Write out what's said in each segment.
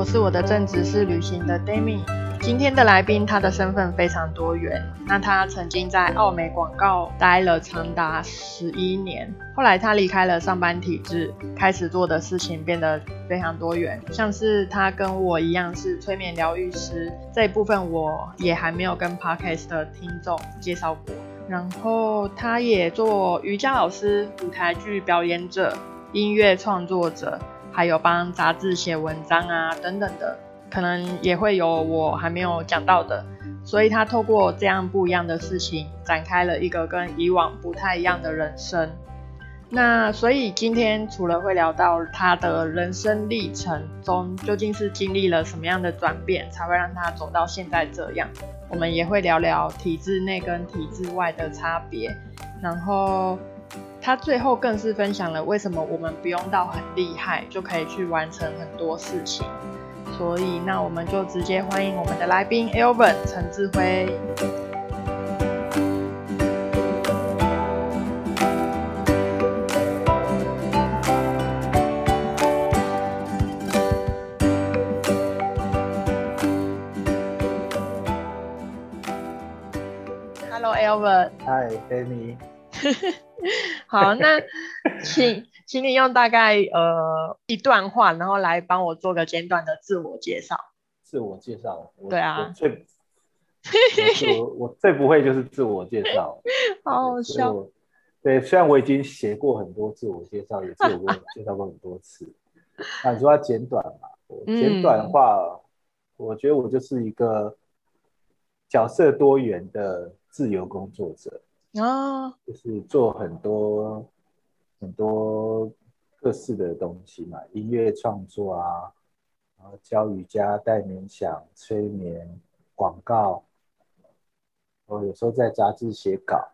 我是我的正职是旅行的 Demi。今天的来宾，他的身份非常多元。那他曾经在奥美广告待了长达十一年，后来他离开了上班体制，开始做的事情变得非常多元。像是他跟我一样是催眠疗愈师这一部分，我也还没有跟 Podcast 的听众介绍过。然后他也做瑜伽老师、舞台剧表演者、音乐创作者，还有帮杂志写文章啊等等的。可能也会有我还没有讲到的，所以他透过这样不一样的事情，展开了一个跟以往不太一样的人生。那所以今天除了会聊到他的人生历程中究竟是经历了什么样的转变，才会让他走到现在这样，我们也会聊聊体制内跟体制外的差别。然后他最后更是分享了为什么我们不用到很厉害就可以去完成很多事情。所以，那我们就直接欢迎我们的来宾 Elvin 陈志辉。Hello Elvin。Hi，Amy。好，那请。请你用大概呃一段话，然后来帮我做个简短的自我介绍。自我介绍，对啊，最我我最不会就是自我介绍，好好笑。对，虽然我已经写过很多自我介绍，也自我介绍过很多次。那你说要简短嘛？简短的话，我觉得我就是一个角色多元的自由工作者哦，就是做很多。很多各式的东西嘛，音乐创作啊，然后教瑜伽、带冥想、催眠、广告，我有时候在杂志写稿。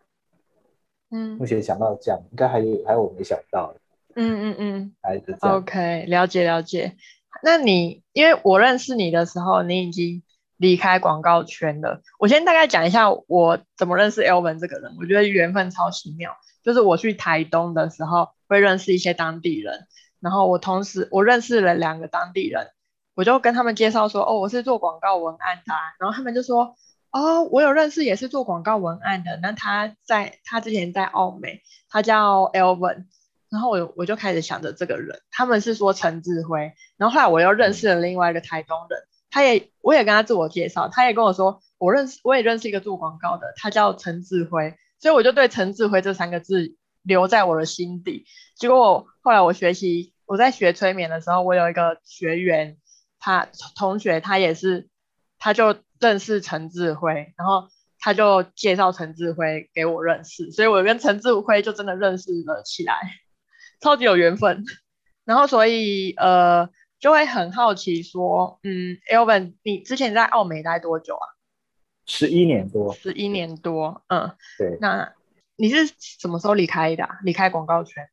嗯，目前想到这样，应该还有还有我没想到的。嗯嗯嗯，还是这样。OK，了解了解。那你因为我认识你的时候，你已经离开广告圈的。我先大概讲一下我怎么认识 Elvin 这个人，我觉得缘分超奇妙。就是我去台东的时候，会认识一些当地人，然后我同时我认识了两个当地人，我就跟他们介绍说，哦，我是做广告文案的，然后他们就说，哦，我有认识也是做广告文案的，那他在他之前在澳美，他叫 Elvin，然后我我就开始想着这个人，他们是说陈志辉，然后后来我又认识了另外一个台东人，他也我也跟他自我介绍，他也跟我说，我认识我也认识一个做广告的，他叫陈志辉。所以我就对陈志辉这三个字留在我的心底。结果后来我学习，我在学催眠的时候，我有一个学员，他同学他也是，他就认识陈志辉，然后他就介绍陈志辉给我认识，所以我跟陈志辉就真的认识了起来，超级有缘分。然后所以呃，就会很好奇说，嗯，Elvin，你之前在澳美待多久啊？十一年多，十一年多，嗯，对。那你是什么时候离开的？离开广告圈？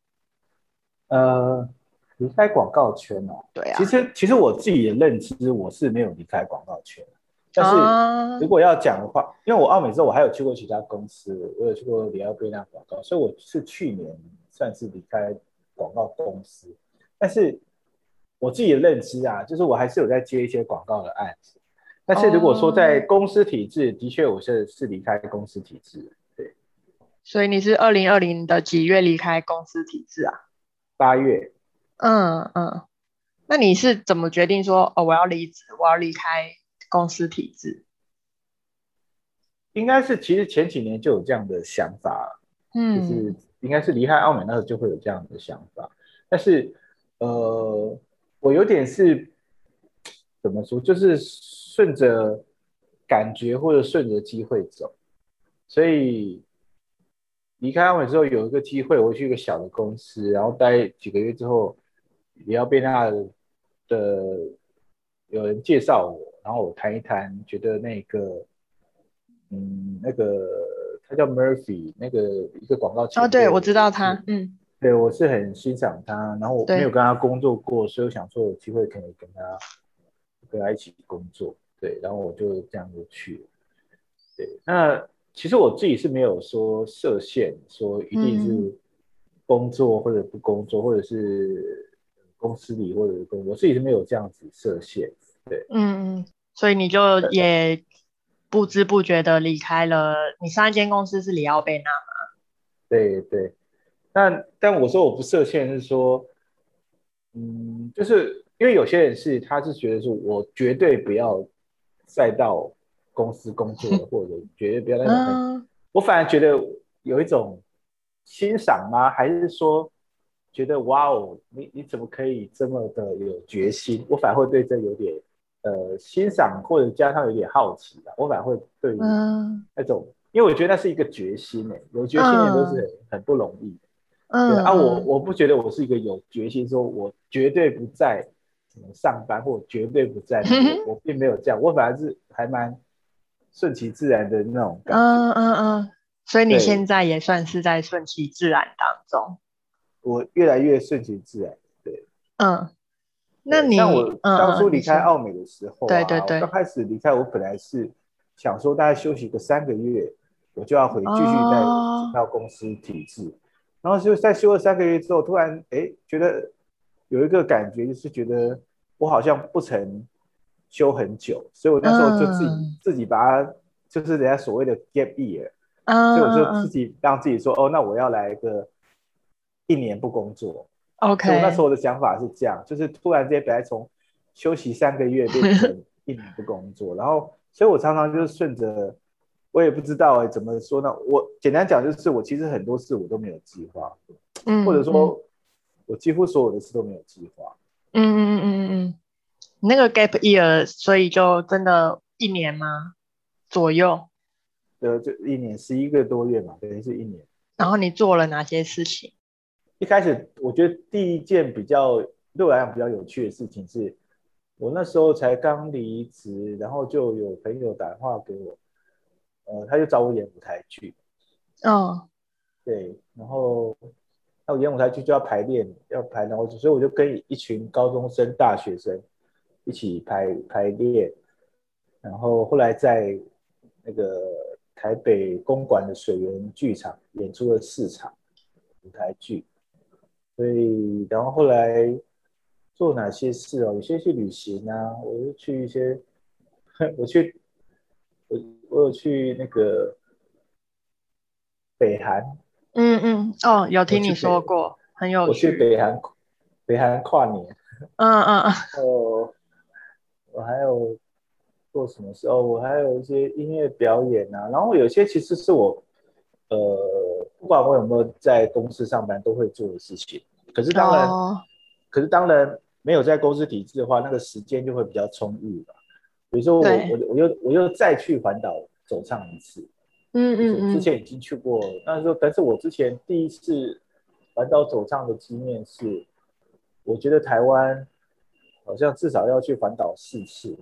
呃，离开广告圈哦。对啊。其实，其实我自己的认知，我是没有离开广告圈。但是，如果要讲的话，因为我澳美之后，我还有去过其他公司，我有去过里奥贝纳广告，所以我是去年算是离开广告公司。但是，我自己的认知啊，就是我还是有在接一些广告的案子。但是如果说在公司体制，的确我是是离开公司体制，对。所以你是二零二零的几月离开公司体制啊？八月。嗯嗯。那你是怎么决定说哦我要离职，我要离开公司体制？应该是其实前几年就有这样的想法，嗯，就是应该是离开澳门那时候就会有这样的想法。但是呃，我有点是怎么说，就是。顺着感觉或者顺着机会走，所以离开安伟之后有一个机会，我去一个小的公司，然后待几个月之后，也要被那的有人介绍我，然后我谈一谈，觉得那个嗯，那个他叫 Murphy，那个一个广告哦，对我知道他，嗯，对我是很欣赏他，然后我没有跟他工作过，所以我想说有机会可以跟他跟他一起工作。对，然后我就这样就去了。对，那其实我自己是没有说设限，说一定是工作或者不工作，或者是公司里或者是工，我自己是没有这样子设限。对，嗯嗯，所以你就也不知不觉的离开了。你上一间公司是里奥贝纳吗？对对，但但我说我不设限是说，嗯，就是因为有些人是他是觉得说我绝对不要再到公司工作，或者绝对不要那种，我反而觉得有一种欣赏吗？还是说？觉得哇哦，你你怎么可以这么的有决心？我反而会对这有点呃欣赏，或者加上有点好奇吧。我反而会对那种，因为我觉得那是一个决心诶，有决心的都是很不容易。嗯啊，我我不觉得我是一个有决心，说我绝对不在上班，或绝对不在，我并没有这样，我反而是还蛮顺其自然的那种感觉。嗯嗯嗯，所以你现在也算是在顺其自然当中。我越来越顺其自然，对，嗯，那你像我当初离开澳美的时候，对对对，刚开始离开，我本来是想说大概休息个三个月，我就要回继续再到公司体制，然后就在休了三个月之后，突然哎觉得有一个感觉，就是觉得我好像不曾休很久，所以我那时候就自己自己把它就是人家所谓的 gap year，所以我就自己让自己说哦，那我要来一个。一年不工作，OK。那时候的想法是这样，就是突然间本来从休息三个月变成 一年不工作，然后，所以我常常就是顺着，我也不知道哎怎么说呢？我简单讲就是，我其实很多事我都没有计划，嗯，或者说，我几乎所有的事都没有计划。嗯嗯嗯嗯嗯嗯，那个 gap year，所以就真的一年吗？左右？呃，就一年十一个多月嘛，等于是一年。然后你做了哪些事情？一开始我觉得第一件比较对我来讲比较有趣的事情是，我那时候才刚离职，然后就有朋友打电话给我，呃，他就找我演舞台剧。哦，对，然后那我演舞台剧就要排练，要排，然后所以我就跟一群高中生、大学生一起排排练，然后后来在那个台北公馆的水源剧场演出了四场舞台剧。所以，然后后来做哪些事哦？有些去旅行啊，我就去一些，我去，我我有去那个北韩。嗯嗯，哦，有听你说过，很有趣。我去北韩，北韩跨年。嗯嗯嗯。哦，我还有做什么事哦？我还有一些音乐表演啊，然后有些其实是我，呃。不管我有没有在公司上班，都会做的事情。可是当然，可是当然没有在公司体制的话，那个时间就会比较充裕吧。比如说我我我又我又再去环岛走上一次。嗯嗯嗯。之前已经去过，但是说，但是我之前第一次环岛走上的经验是，我觉得台湾好像至少要去环岛四次，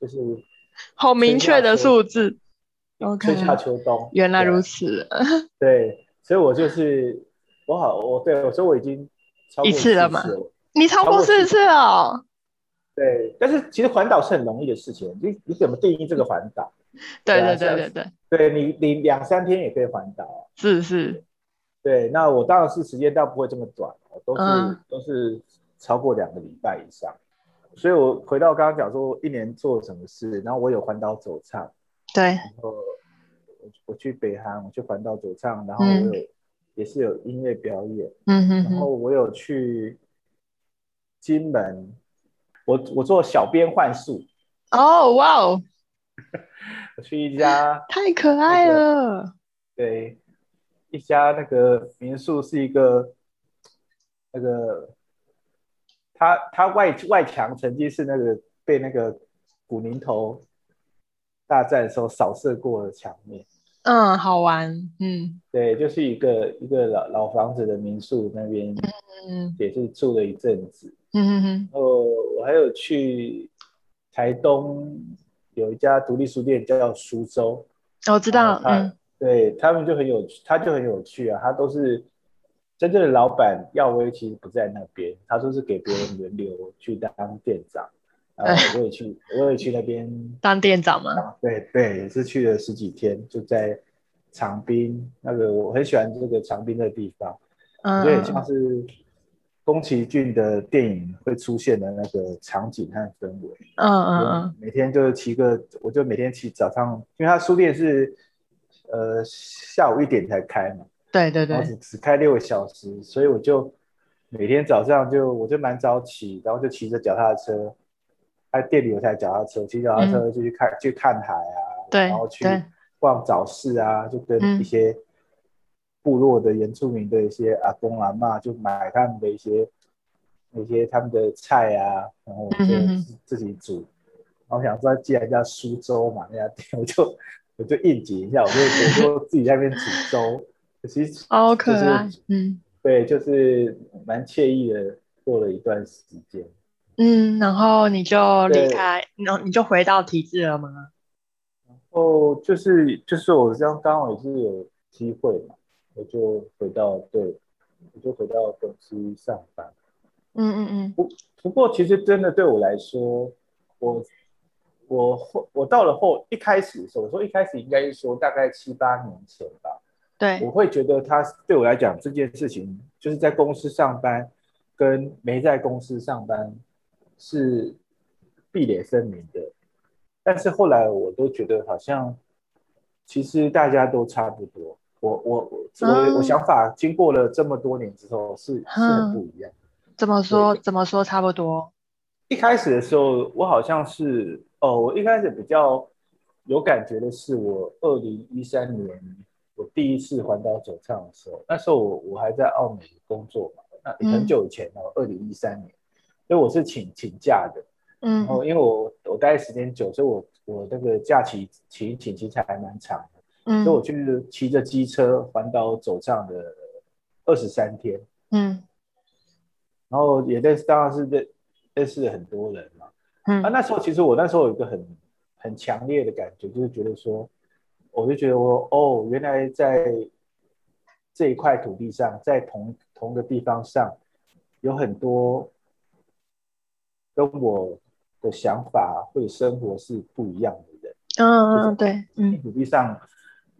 就是 好明确的数字。春夏秋冬，原来如此。对，所以我就是我好，我对我说我已经超过一次了嘛？你超过四次哦。对，但是其实环岛是很容易的事情。你你怎么定义这个环岛？对对对对对，对你你两三天也可以环岛。是是。对，那我当然是时间倒不会这么短，都是都是超过两个礼拜以上。所以我回到刚刚讲说一年做什么事，然后我有环岛走唱。对，然后我我去北韩，我去环岛走唱，然后我有也是有音乐表演，嗯哼，然后我有去金门，我我做小编幻术，哦哇哦，我 去一家 太可爱了，对，一家那个民宿是一个那个，它它外外墙曾经是那个被那个古宁头。大战的时候扫射过的墙面，嗯，好玩，嗯，对，就是一个一个老老房子的民宿那边，嗯，也是住了一阵子，嗯嗯嗯，然后我还有去台东有一家独立书店叫苏州，我知道，嗯，对他们就很有趣，他就很有趣啊，他都是真正的老板耀威其实不在那边，他都是给别人轮流去当店长。啊，我也去，我也去那边当店长嘛？对对，也是去了十几天，就在长滨那个，我很喜欢这个长滨的地方，有点像是宫崎骏的电影会出现的那个场景和氛围。嗯嗯嗯。每天就是骑个，我就每天骑早上，因为他书店是呃下午一点才开嘛。对对对。只只开六个小时，所以我就每天早上就我就蛮早起，然后就骑着脚踏车，他店里有台脚踏车，骑脚踏车就去看去看海啊，对，然后去逛早市啊，就跟一些。部落的原住民的一些阿公阿妈就买他们的一些那些他们的菜啊，然后就自己煮。然后想说，既然叫苏州嘛，那家店我就我就应景一下，我就我就自己在那边煮粥。其实好可爱，嗯，对，就是蛮惬意的过了一段时间。嗯，然后你就离开，然后你就回到体制了吗？然后就是就是我这样刚好也是有机会嘛。我就回到对，我就回到公司上班。嗯嗯嗯。不不过，其实真的对我来说，我我后我到了后一开始的时候，我说一开始应该是说大概七八年前吧。对。我会觉得他对我来讲这件事情，就是在公司上班跟没在公司上班是壁垒分明的。但是后来我都觉得好像其实大家都差不多。我我我我我想法经过了这么多年之后是是很不一样。怎么说？怎么说？差不多。一开始的时候，我好像是哦，我一开始比较有感觉的是，我二零一三年我第一次环岛走唱的时候，那时候我我还在澳美工作嘛，那很久以前哦，二零一三年，所以我是请请假的，嗯，然后因为我我待的时间久，所以我我那个假期请请期才还蛮长的，嗯。所以我去骑着机车环岛走这样的二十三天，嗯，然后也认识，当然是认认识了很多人嘛，嗯，啊，那时候其实我那时候有一个很很强烈的感觉，就是觉得说，我就觉得我哦，原来在这一块土地上，在同同个地方上，有很多跟我的想法或者生活是不一样的人，嗯嗯对，嗯，土地上。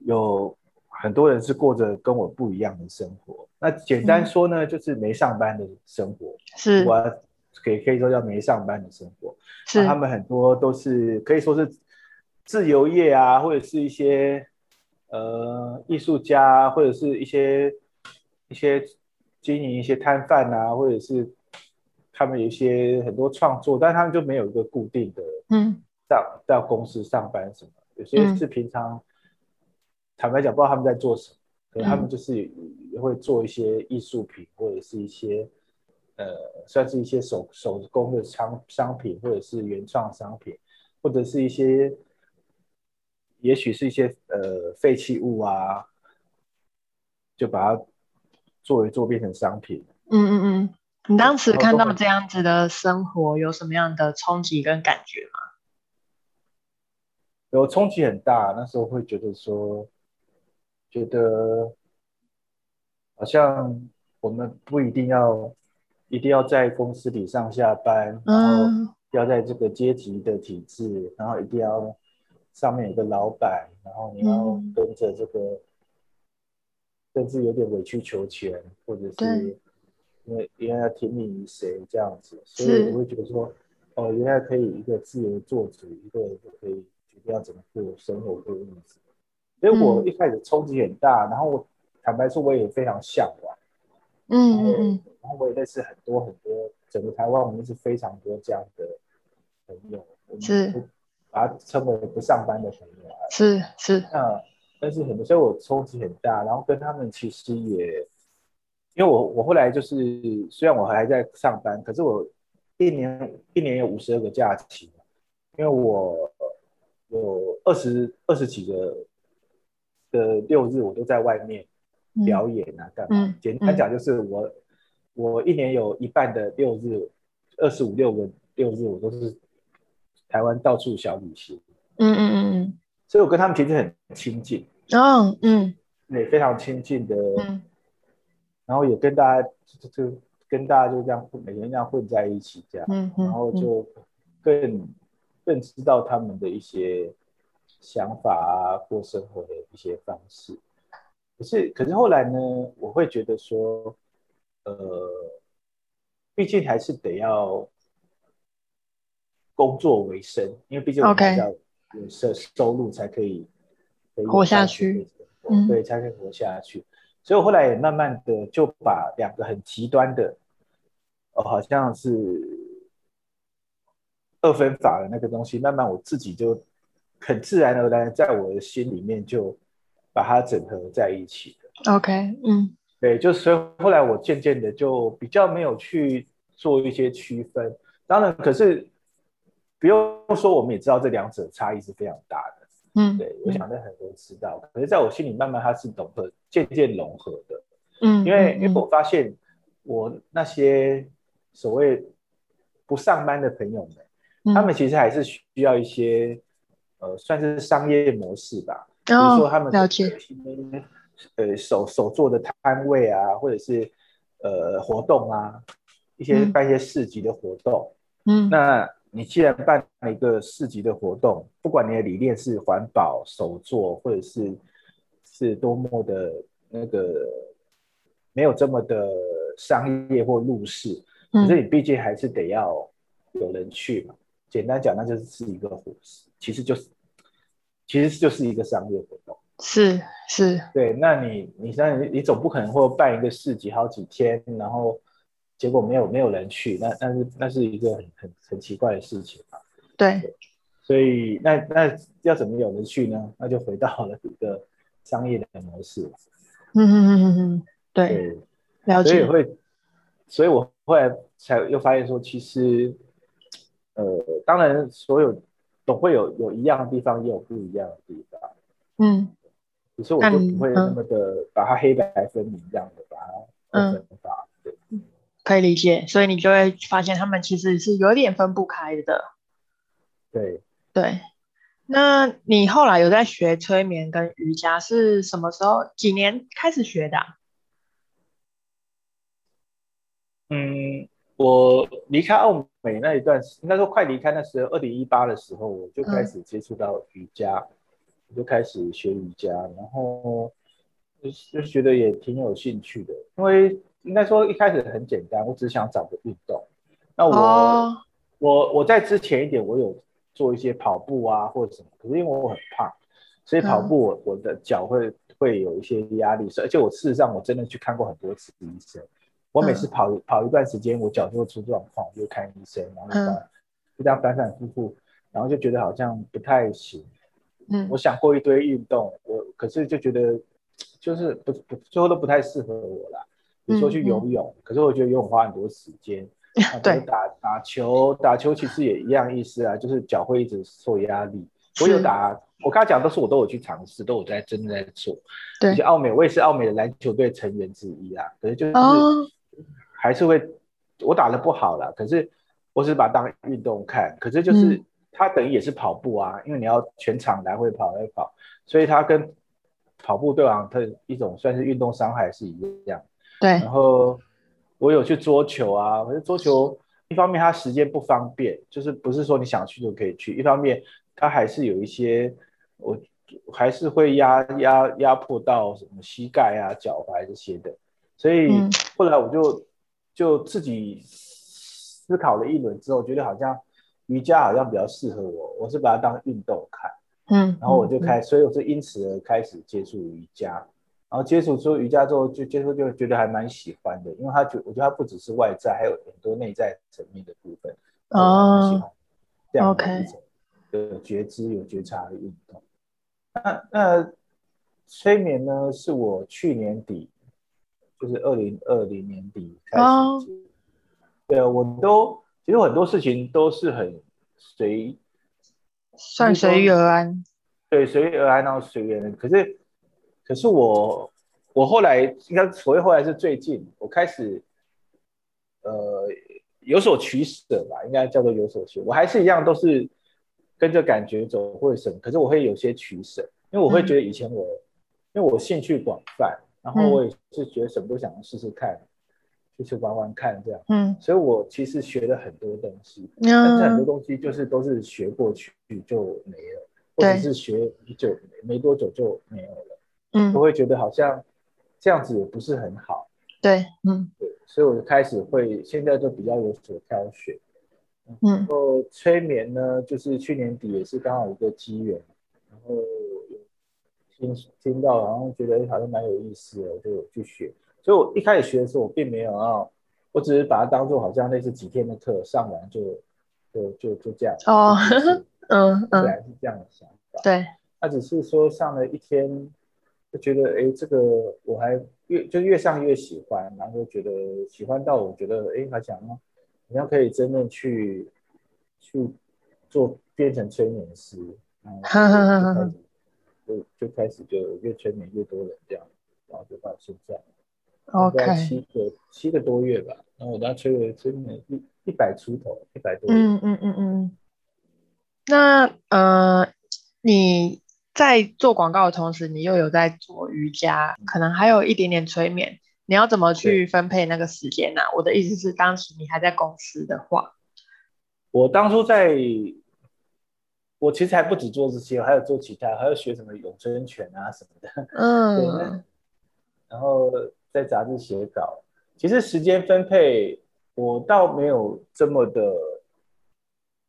有很多人是过着跟我不一样的生活。那简单说呢，就是没上班的生活。是，我可以可以说叫没上班的生活。是，他们很多都是可以说是自由业啊，或者是一些呃艺术家，或者是一些一些经营一些摊贩啊，或者是他们有一些很多创作，但他们就没有一个固定的嗯，到到公司上班什么。有些是平常。坦白讲，不知道他们在做什么，可能他们就是也会做一些艺术品，或者是一些呃，算是一些手手工的商商品，或者是原创商品，或者是一些，也许是一些呃废弃物啊，就把它做一做变成商品。嗯嗯嗯，你当时看到这样子的生活，有什么样的冲击跟感觉吗？有冲击很大，那时候会觉得说。觉得好像我们不一定要一定要在公司里上下班，然后要在这个阶级的体制，然后一定要上面有个老板，然后你要跟着这个，甚至有点委曲求全，或者是因为因为要听命于谁这样子，所以我会觉得说，哦，原来可以一个自由做主，一个人就可以决定要怎么过生活过日子。所以我一开始冲击很大，然后我坦白说我也非常向往，嗯嗯嗯，然后我也认识很多很多，整个台湾我们是非常多这样的朋友，是。把它称为不上班的朋友，是是，嗯，但是很多，所以我冲击很大，然后跟他们其实也，因为我我后来就是虽然我还在上班，可是我一年一年有五十二个假期，因为我有二十二十几个。的六日我都在外面表演啊，干嘛？简单讲就是我我一年有一半的六日，二十五六个六日我都是台湾到处小旅行。嗯嗯嗯嗯，所以我跟他们其实很亲近。哦，嗯，也非常亲近的。嗯，然后也跟大家就就跟大家就这样每天这样混在一起这样。嗯嗯，然后就更更知道他们的一些。想法啊，过生活的一些方式，可是可是后来呢，我会觉得说，呃，毕竟还是得要工作为生，因为毕竟我们要有收收入才可以活下去，对，才可以活下去。所以我后来也慢慢的就把两个很极端的，哦，好像是二分法的那个东西，慢慢我自己就很自然而然在我的心里面就把它整合在一起的。OK，嗯，对，就所以后来我渐渐的就比较没有去做一些区分。当然，可是不用说，我们也知道这两者差异是非常大的。嗯，对，我想在很多人知道，可是在我心里慢慢它是融合渐渐融合的，嗯，因为因为我发现我那些所谓不上班的朋友们，他们其实还是需要一些呃算是商业模式吧，比如说他们了解。呃手手做的摊位啊，或者是呃活动啊，一些办一些市集的活动，嗯，那。你既然办了一个市集的活动，不管你的理念是环保、手作，或者是是多么的那个没有这么的商业或入市，可是你毕竟还是得要有人去嘛。简单讲，那就是是一个活，其实就是其实就是一个商业活动。是是，对。那你你像你你总不可能会办一个市集好几天，然后。结果没有没有人去，那那是那是一个很很很奇怪的事情嘛。对，所以那那要怎么有人去呢？那就回到了一个商业的模式。嗯嗯嗯嗯嗯，对，了解。所以会，所以我后来才又发现说，其实，呃，当然所有总会有有一样的地方，也有不一样的地方。嗯，只是我就不会那么的把它黑白分明这样的把它分法。可以理解，所以你就会发现他们其实是有点分不开的。对对，那你后来有在学催眠跟瑜伽是什么时候？几年开始学的？嗯，我离开澳美那一段，应该说快离开那时候，二零一八的时候，我就开始接触到瑜伽，我就开始学瑜伽，然后就就觉得也挺有兴趣的，因为。应该说一开始很简单，我只想找个运动。那我我我在之前一点，我有做一些跑步啊或者什么，可是因为我很胖，所以跑步我我的脚会会有一些压力，而且我事实上我真的去看过很多次医生。我每次跑跑一段时间，我脚就会出状况，我就看医生，然后就这样反反复复，然后就觉得好像不太行。嗯，我想过一堆运动，我可是就觉得就是不不最后都不太适合我啦。比如说去游泳，可是我觉得游泳花很多时间。对，打打球，打球其实也一样意思啊，就是脚会一直受压力。我有打，我刚才讲都是我都有去尝试，都有在真的在做。对，而且奥美，我也是奥美的篮球队成员之一啊。可是就是还是会，我打的不好了，可是我只是把它当运动看。可是就是它等于也是跑步啊，因为你要全场来回跑来跑，所以它跟跑步对往它一种算是运动伤害是一样。对，然后我有去桌球啊，可是桌球一方面它时间不方便，就是不是说你想去就可以去；一方面它还是有一些，我还是会压压压迫到什么膝盖啊、脚踝这些的。所以后来我就就自己思考了一轮之后，觉得好像瑜伽好像比较适合我，我是把它当运动看，嗯，然后我就开，所以我就因此而开始接触瑜伽。然后接触做瑜伽之后，就接触就觉得还蛮喜欢的，因为他觉我觉得他不只是外在，还有很多内在层面的部分。哦，这样的一种有觉知、有觉察的运动。那那催眠呢？是我去年底，就是二零二零年底开始。对啊，我都其实很多事情都是很随，算随遇而安。对，随遇而安，然后随缘。可是。可是我，我后来应该所谓后来是最近，我开始，呃，有所取舍吧，应该叫做有所取。我还是一样都是跟着感觉走或者什么，可是我会有些取舍，因为我会觉得以前我，因为我兴趣广泛，然后我也是觉得什么都想试试看，就是玩玩看这样，嗯，所以我其实学了很多东西，但是很多东西就是都是学过去就没了，或者是学就没多久就没有了。嗯，都会觉得好像这样子也不是很好。对，嗯，对，所以我就开始会现在就比较有所挑选。嗯，然后催眠呢，就是去年底也是刚好一个机缘，然后听听到，然后觉得好像蛮有意思的，我就有去学。所以我一开始学的时候，我并没有要，我只是把它当做好像类似几天的课上完就就就就这样。哦，嗯嗯，本来是这样的想法。对，他只是说上了一天，就觉得哎，这个我还越就越上越喜欢，然后觉得喜欢到我觉得哎，他讲好像可以真正去去做变成催眠师，然后就就开始就越催眠越多人这样，然后就到现在。OK，七个七个多月吧，然后我刚催了催眠一一百出头，一百多。嗯嗯嗯嗯。那呃，你在做广告的同时，你又有在做瑜伽，可能还有一点点催眠，你要怎么去分配那个时间呢？我的意思是，当时你还在公司的话，我当初在，我其实还不止做这些，还有做其他，还有学什么咏春拳啊什么的。嗯。然后。在杂志写稿，其实时间分配我倒没有这么的，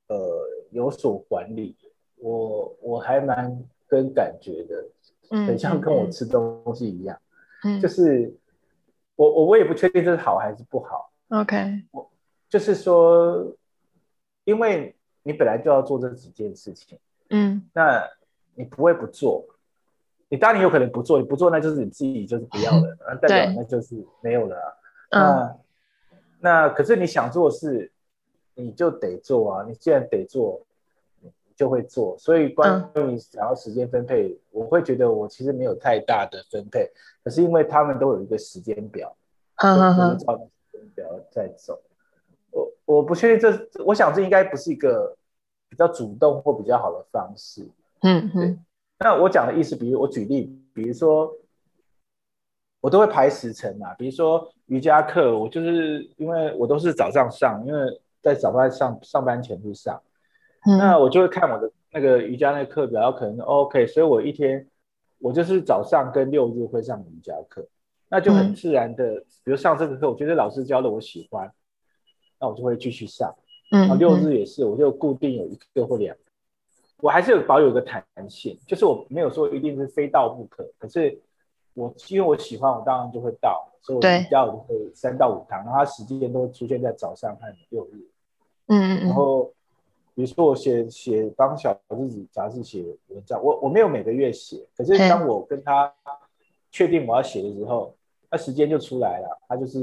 呃，有所管理。我我还蛮跟感觉的，很像跟我吃东西一样，嗯就是我我我也不确定这是好还是不好。OK，我就是说，因为你本来就要做这几件事情，嗯，那你不会不做。你当然有可能不做，你不做那就是你自己就是不要了，那代表那就是没有了啊。那那可是你想做事，你就得做啊。你既然得做，就会做。所以关于你想要时间分配，我会觉得我其实没有太大的分配，可是因为他们都有一个时间表，嗯嗯嗯，照时间表在走。我我不确定这，我想这应该不是一个比较主动或比较好的方式。嗯嗯。那我讲的意思，比如我举例，比如说我都会排时辰啊，比如说瑜伽课，我就是因为我都是早上上，因为在早班上上班前去上，那我就会看我的那个瑜伽那个课表，可能 OK，所以我一天我就是早上跟六日会上瑜伽课，那就很自然的，比如上这个课，我觉得老师教的我喜欢，那我就会继续上，嗯，六日也是，我就固定有一个或两。我还是有保有一个弹性，就是我没有说一定是非到不可，可是我因为我喜欢，我当然就会到，所以我比较就会三到五堂，然后它时间都出现在早上和六日。嗯嗯然后比如说我写写帮小日子杂志写文章，我我没有每个月写，可是当我跟他确定我要写的时候，那时间就出来了，他就是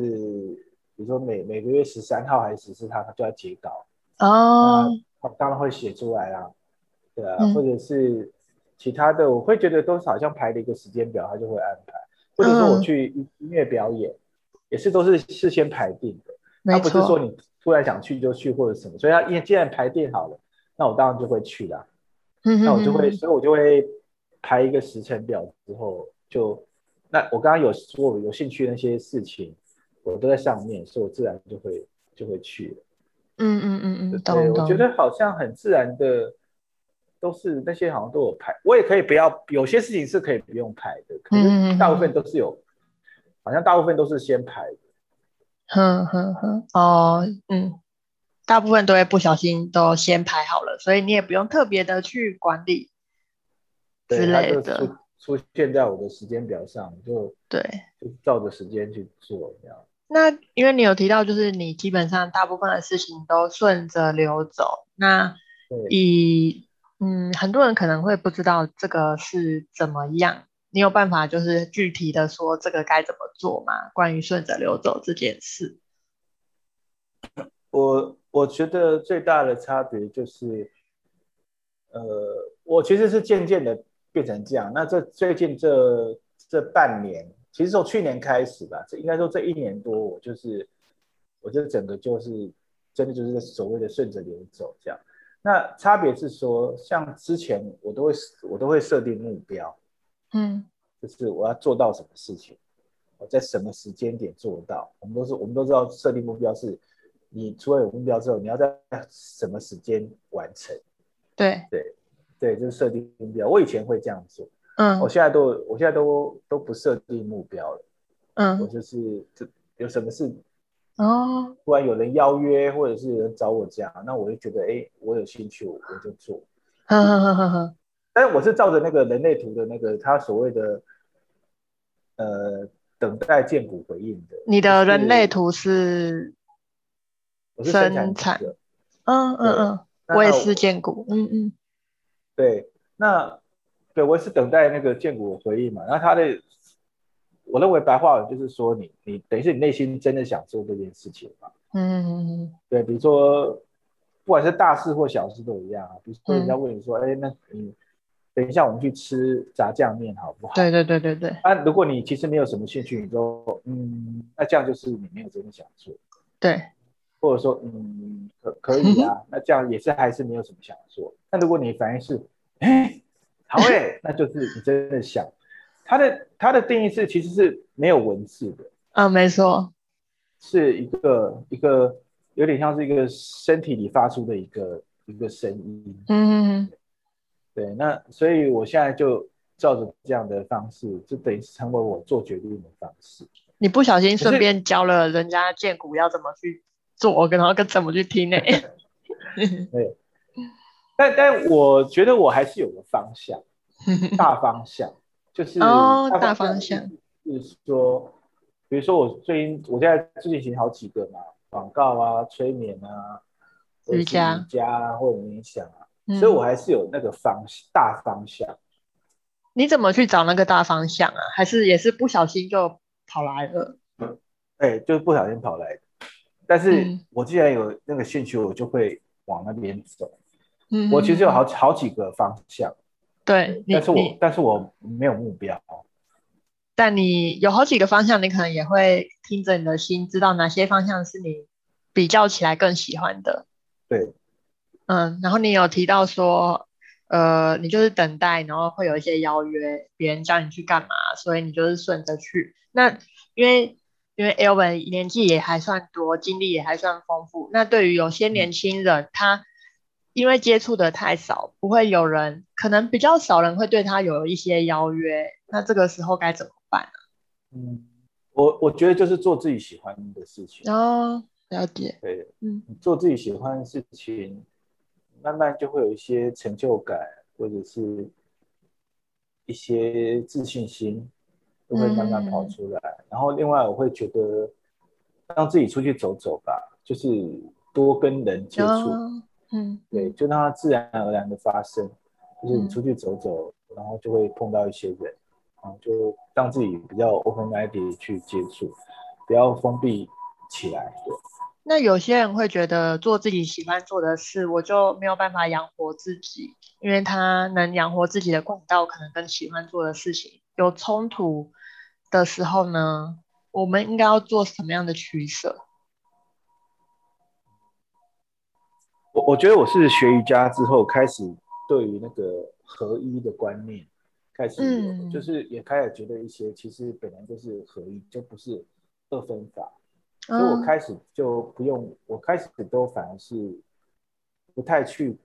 比如说每每个月十三号还是十四号，他就要截稿。哦。他当然会写出来啦。对啊，或者是其他的，我会觉得都是好像排了一个时间表，他就会安排。或者说我去音乐表演，也是都是事先排定的，他不是说你突然想去就去或者什么。所以他因既然排定好了，那我当然就会去啦。嗯那我就会，所以我就会排一个时辰表之后，就那我刚刚有说有兴趣那些事情，我都在上面，所以我自然就会就会去了。嗯嗯嗯嗯，对，我觉得好像很自然的。都是那些好像都有排，我也可以不要，有些事情是可以不用排的，可是大部分都是有，好像大部分都是先排的。哼哼哼，哦，嗯，大部分都会不小心都先排好了，所以你也不用特别的去管理之类的。出现在我的时间表上，就对，就照着时间去做这样。那因为你有提到，就是你基本上大部分的事情都顺着流走，那以。嗯，很多人可能会不知道这个是怎么样。你有办法就是具体的说这个该怎么做吗？关于顺着流走这件事，我我觉得最大的差别就是，呃，我其实是渐渐的变成这样。那这最近这这半年，其实从去年开始吧，这应该说这一年多，我就是，我觉得整个就是真的就是所谓的顺着流走这样。那差别是说，像之前我都会我都会设定目标，嗯，就是我要做到什么事情，我在什么时间点做到。我们都是我们都知道设定目标是，你除了有目标之后，你要在什么时间完成。对对对，就是设定目标。我以前会这样做，嗯，我现在都我现在都都不设定目标了，嗯，我就是这有什么事哦，突然有人邀约，或者是有人找我家，那我就觉得，哎，我有兴趣，我我就做。呵呵呵呵呵。但是我是照着那个人类图的那个他所谓的，呃，等待建骨回应的。你的人类图是？我是生产的。嗯嗯嗯，我也是建骨。嗯嗯。对，那对我是等待那个建骨的回应嘛？然后他的。我认为白话文就是说，你你等于是你内心真的想做这件事情嘛？嗯，对，比如说不管是大事或小事都一样啊。比如说人家问你说，哎，那你等一下我们去吃炸酱面好不好？对对对对对。啊，如果你其实没有什么兴趣，你说嗯，那这样就是你没有真的想做。对。或者说嗯，可可以啊，那这样也是还是没有什么想做。那如果你反应是哎，好哎，那就是你真的想。它的它的定义是其实是没有文字的，嗯，没错，是一个一个有点像是一个身体里发出的一个一个声音，嗯，对，那所以我现在就照着这样的方式，就等于成为我做决定的方式。你不小心顺便教了人家建股要怎么去做，然后跟怎么去听呢？对，但但我觉得我还是有个方向，大方向。就是哦大方向，是说，比如说我最近，我现在最近行好几个嘛，广告啊、催眠啊、瑜伽、瑜伽或者冥想啊，所以我还是有那个方大方向。你怎么去找那个大方向啊？还是也是不小心就跑来了？哎，就是不小心跑来的。但是我既然有那个兴趣，我就会往那边走。嗯，我其实有好好几个方向。对，但是我但是我没有目标，但你有好几个方向，你可能也会听着你的心，知道哪些方向是你比较起来更喜欢的。对，嗯，然后你有提到说，呃，你就是等待，然后会有一些邀约，别人叫你去干嘛，所以你就是顺着去。那因为因为 Elvin 年纪也还算多，经历也还算丰富，那对于有些年轻人，他因为接触的太少，不会有人，可能比较少人会对他有一些邀约，那这个时候该怎么办呢？嗯，我我觉得就是做自己喜欢的事情哦，了解，对，嗯，做自己喜欢的事情，慢慢就会有一些成就感，或者是一些自信心，都会慢慢跑出来。然后另外我会觉得，让自己出去走走吧，就是多跟人接触。嗯，对，就让它自然而然的发生，就是你出去走走，然后就会碰到一些人，然后，就让自己比较 open minded 去接触，不要封闭起来。对。那有些人会觉得做自己喜欢做的事，我就没有办法养活自己，因为他能养活自己的管道可能跟喜欢做的事情有冲突的时候呢，我们应该要做什么样的取舍？我我觉得我是学瑜伽之后开始对于那个合一的观念开始有，就是也开始觉得一些其实本来就是合一，就不是二分法，所以我开始就不用，我开始都反而是不太去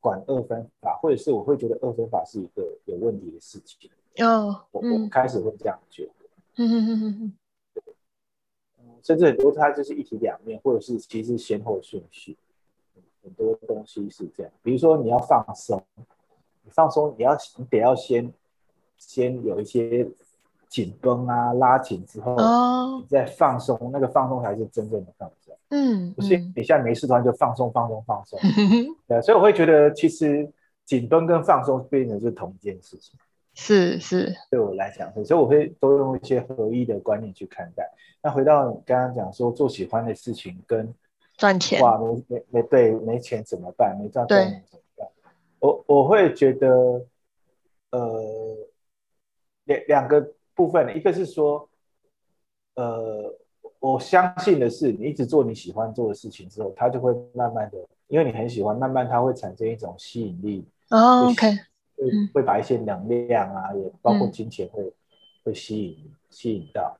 管二分法，或者是我会觉得二分法是一个有问题的事情。哦，我我开始会这样觉得。甚至很多它就是一体两面，或者是其实先后顺序。很多东西是这样，比如说你要放松，你放松，你要你得要先先有一些紧绷啊，拉紧之后，哦，你再放松，那个放松才是真正的放松。嗯，不是你现在没事的话就放松放松放松，对，所以我会觉得其实紧绷跟放松变成是同一件事情。是是，对我来讲，所以我会都用一些合一的观念去看待。那回到你刚刚讲说做喜欢的事情跟。赚钱哇，没没没对，没钱怎么办？没赚钱怎么办？我我会觉得，呃，两两个部分，一个是说，呃，我相信的是，你一直做你喜欢做的事情之后，它就会慢慢的，因为你很喜欢，慢慢它会产生一种吸引力。哦，OK，会会把一些能量啊，也包括金钱会会吸引吸引到，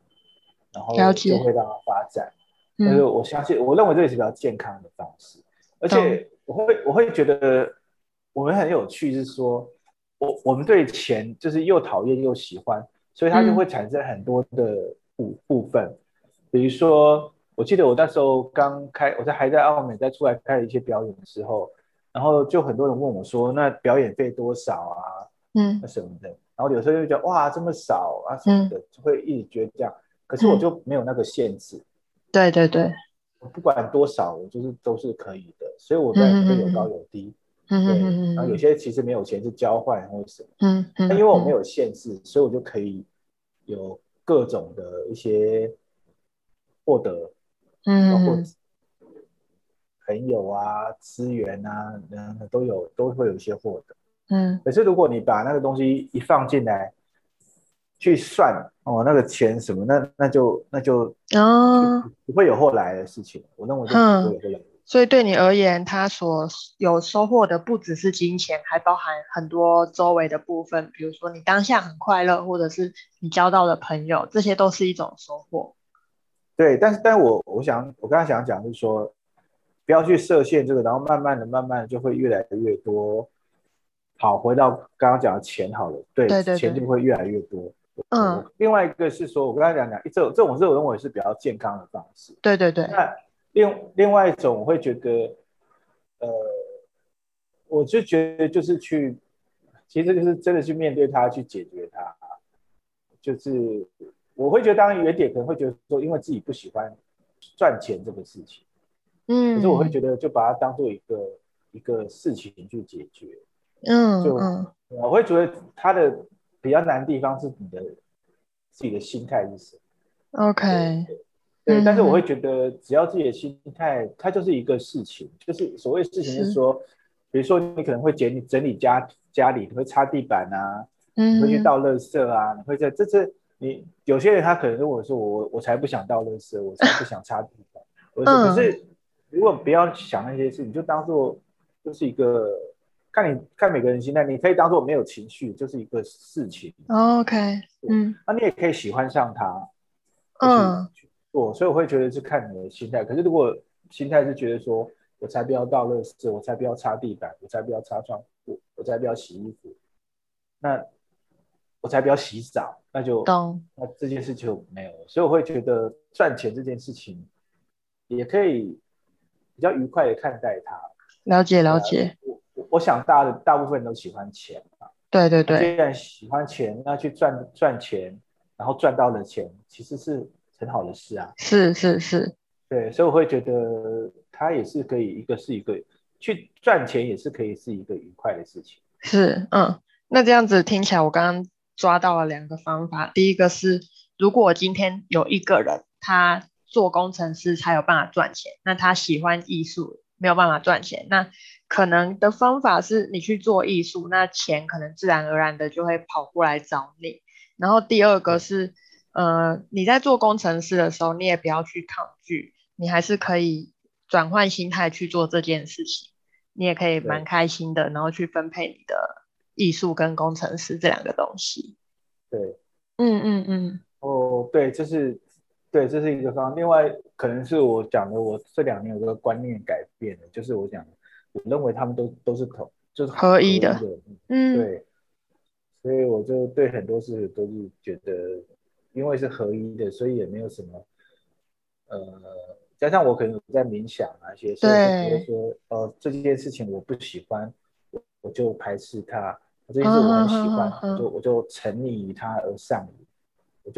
然后就会让它发展。但是我相信，我认为这也是比较健康的方式，而且我会我会觉得我们很有趣，是说我我们对钱就是又讨厌又喜欢，所以它就会产生很多的部部分，比如说我记得我那时候刚开，我在还在澳门在出来开一些表演的时候，然后就很多人问我说，那表演费多少啊？嗯，什么的。然后有时候就觉得哇，这么少啊什么的，就会一直觉得这样。可是我就没有那个限制。对对对，我不管多少，我就是都是可以的。所以我在会有高有低。嗯嗯嗯。然后有些其实没有钱是交换或者什么。嗯嗯。那因为我没有限制，所以我就可以有各种的一些获得。嗯。包括朋友啊、资源啊，嗯，都有都会有一些获得。嗯。可是如果你把那个东西一放进来，去算哦，那个钱什么，那那就那就哦，不会有后来的事情。我认为就不会有后来。所以对你而言，他所有收获的不只是金钱，还包含很多周围的部分，比如说你当下很快乐，或者是你交到的朋友，这些都是一种收获。对，但是，但我我想，我刚才想讲就是说，不要去设限这个，然后慢慢的、慢慢的就会越来越多。好，回到刚刚讲的钱好了，对，对，对钱就会越来越多。嗯，另外一个是说，我跟他讲讲，这这种是我认为是比较健康的方式。对对对。那另另外一种，我会觉得，呃，我就觉得就是去，其实就是真的去面对它，去解决它。就是我会觉得，当然原点可能会觉得说，因为自己不喜欢赚钱这个事情，嗯，可是我会觉得就把它当做一个一个事情去解决。嗯，就我会觉得它的。比较难的地方是你的自己的心态是什么？OK，对，但是我会觉得，只要自己的心态，它就是一个事情，就是所谓事情是说，比如说你可能会整理整理家家里，你会擦地板啊，你会去倒垃圾啊，你会在这这你有些人他可能跟我说，我我才不想倒垃圾，我才不想擦地板。我说，可是如果不要想那些事，你就当做就是一个。看你看每个人心态，你可以当做没有情绪，就是一个事情。OK，嗯，那你也可以喜欢上他，嗯，做。所以我会觉得是看你的心态。可是如果心态是觉得说，我才不要倒垃圾，我才不要擦地板，我才不要擦窗户，我才不要洗衣服，那我才不要洗澡，那就那这件事就没有了。所以我会觉得赚钱这件事情，也可以比较愉快的看待它。了解了解。我我想大的大部分人都喜欢钱嘛，对对对。既然喜欢钱，那去赚赚钱，然后赚到了钱，其实是很好的事啊。是是是，对，所以我会觉得它也是可以，一个是一个去赚钱，也是可以是一个愉快的事情。是，嗯，那这样子听起来，我刚刚抓到了两个方法。第一个是，如果今天有一个人他做工程师才有办法赚钱，那他喜欢艺术没有办法赚钱，那。可能的方法是你去做艺术，那钱可能自然而然的就会跑过来找你。然后第二个是，呃，你在做工程师的时候，你也不要去抗拒，你还是可以转换心态去做这件事情，你也可以蛮开心的，然后去分配你的艺术跟工程师这两个东西。对，嗯嗯嗯。哦，对，这是对，这是一个方。另外，可能是我讲的，我这两年有个观念改变了，就是我讲。我认为他们都都是同，就是合一的，嗯，对，所以我就对很多事都是觉得，因为是合一的，所以也没有什么，呃，加上我可能在冥想啊一些，所以说，呃，这件事情我不喜欢，我我就排斥它；这件事我很喜欢，我就我就沉溺于它而上瘾。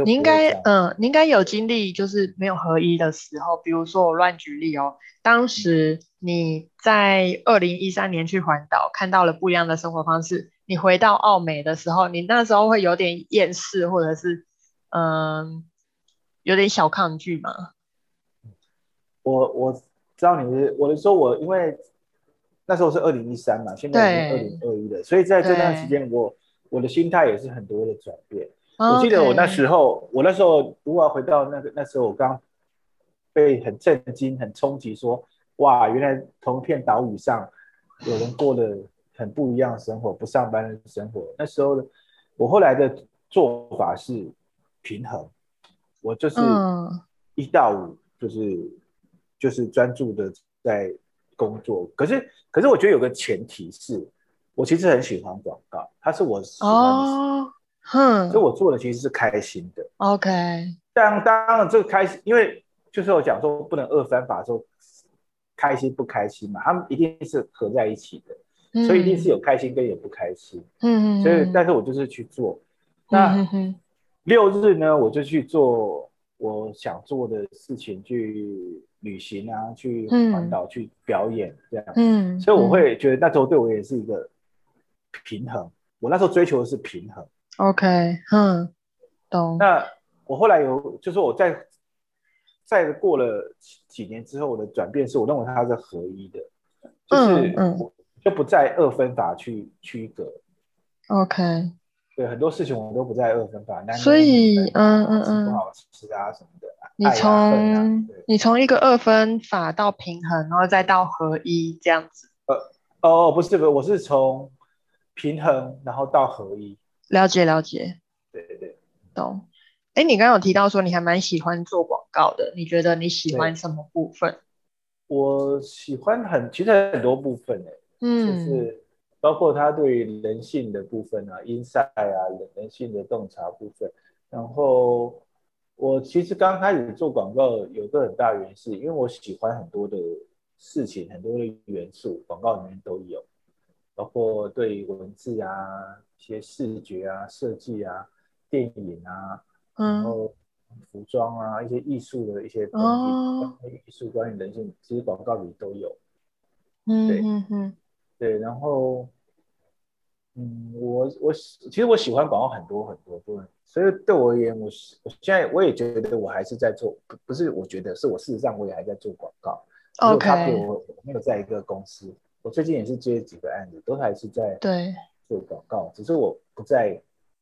你应该，嗯，你应该有经历就是没有合一的时候，比如说我乱举例哦，当时你在二零一三年去环岛，看到了不一样的生活方式，你回到澳美的时候，你那时候会有点厌世，或者是嗯，有点小抗拒嘛？我我知道你是我的说，我因为那时候是二零一三嘛，现在是二零二一了，所以在这段时间，我我的心态也是很多的转变。我记得我那时候，我那时候如果要回到那个那时候，我刚被很震惊、很冲击，说哇，原来同一片岛屿上有人过了很不一样的生活，不上班的生活。那时候我后来的做法是平衡，我就是一到五就是就是专注的在工作。可是可是我觉得有个前提是，我其实很喜欢广告，它是我喜欢的。哼，所以我做的其实是开心的。OK，但当然这个开心，因为就就是我讲说不能二分法说开心不开心嘛，他们一定是合在一起的，所以一定是有开心跟有不开心。嗯嗯。所以，但是我就是去做。那六日呢，我就去做我想做的事情，去旅行啊，去环岛，去表演这样。嗯。所以我会觉得那时候对我也是一个平衡。我那时候追求的是平衡。OK，嗯，懂。那我后来有，就是我在在过了几几年之后，我的转变是我认为它是合一的，就是就不再二分法去区隔。OK，对，很多事情我们都不在二分法。所以，嗯嗯嗯，不好吃啊什么的。你从你从一个二分法到平衡，然后再到合一这样子。呃哦，不是不是，我是从平衡然后到合一。了解了解，对对对，懂。哎，你刚刚有提到说你还蛮喜欢做广告的，你觉得你喜欢什么部分？我喜欢很其实很多部分哎，嗯，就是包括他对人性的部分啊，inside 啊，人人性的洞察部分。然后我其实刚开始做广告有个很大原因是因为我喜欢很多的事情，很多的元素，广告里面都有，包括对文字啊。一些视觉啊、设计啊、电影啊，然后服装啊、一些艺术的一些东西，艺术关于人性，其实广告里都有。嗯嗯，对，然后，嗯，我我其实我喜欢广告很多很多对，所以对我而言，我我现在我也觉得我还是在做，不不是我觉得是我事实上我也还在做广告。OK，我我没有在一个公司，我最近也是接几个案子，都还是在对。做广告，只是我不在